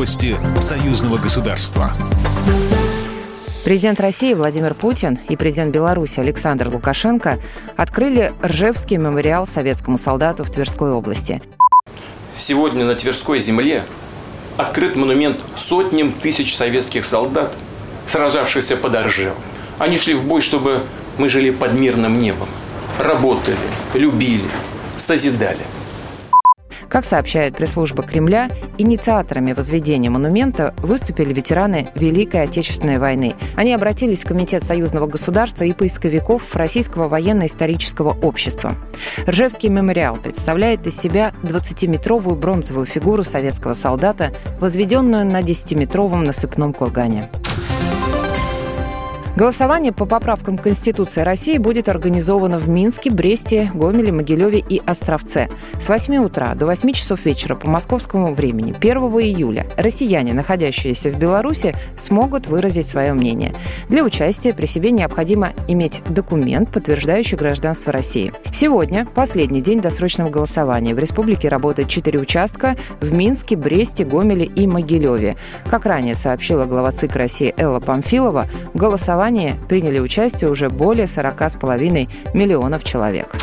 Новости союзного государства. Президент России Владимир Путин и президент Беларуси Александр Лукашенко открыли Ржевский мемориал советскому солдату в Тверской области. Сегодня на Тверской земле открыт монумент сотням тысяч советских солдат, сражавшихся под Ржевом. Они шли в бой, чтобы мы жили под мирным небом, работали, любили, созидали – как сообщает пресс-служба Кремля, инициаторами возведения монумента выступили ветераны Великой Отечественной войны. Они обратились в Комитет союзного государства и поисковиков Российского военно-исторического общества. Ржевский мемориал представляет из себя 20-метровую бронзовую фигуру советского солдата, возведенную на 10-метровом насыпном кургане. Голосование по поправкам Конституции России будет организовано в Минске, Бресте, Гомеле, Могилеве и Островце. С 8 утра до 8 часов вечера по московскому времени 1 июля россияне, находящиеся в Беларуси, смогут выразить свое мнение. Для участия при себе необходимо иметь документ, подтверждающий гражданство России. Сегодня последний день досрочного голосования. В республике работает четыре участка в Минске, Бресте, Гомеле и Могилеве. Как ранее сообщила глава ЦИК России Элла Памфилова, голосование голосовании приняли участие уже более 40,5 миллионов человек.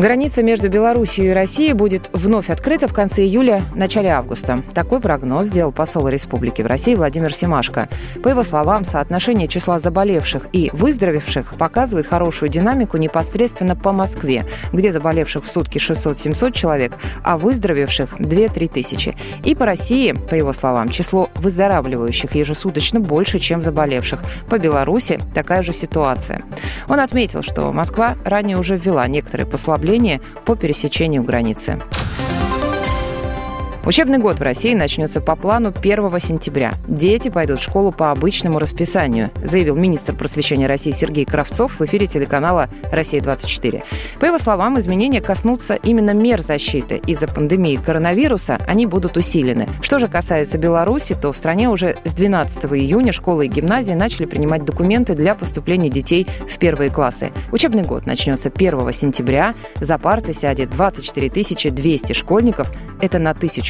Граница между Беларусью и Россией будет вновь открыта в конце июля, начале августа. Такой прогноз сделал посол республики в России Владимир Семашко. По его словам, соотношение числа заболевших и выздоровевших показывает хорошую динамику непосредственно по Москве, где заболевших в сутки 600-700 человек, а выздоровевших 2-3 тысячи. И по России, по его словам, число выздоравливающих ежесуточно больше, чем заболевших. По Беларуси такая же ситуация. Он отметил, что Москва ранее уже ввела некоторые послабления направления по пересечению границы. Учебный год в России начнется по плану 1 сентября. Дети пойдут в школу по обычному расписанию, заявил министр просвещения России Сергей Кравцов в эфире телеканала «Россия-24». По его словам, изменения коснутся именно мер защиты. Из-за пандемии коронавируса они будут усилены. Что же касается Беларуси, то в стране уже с 12 июня школы и гимназии начали принимать документы для поступления детей в первые классы. Учебный год начнется 1 сентября. За парты сядет 24 200 школьников. Это на тысячу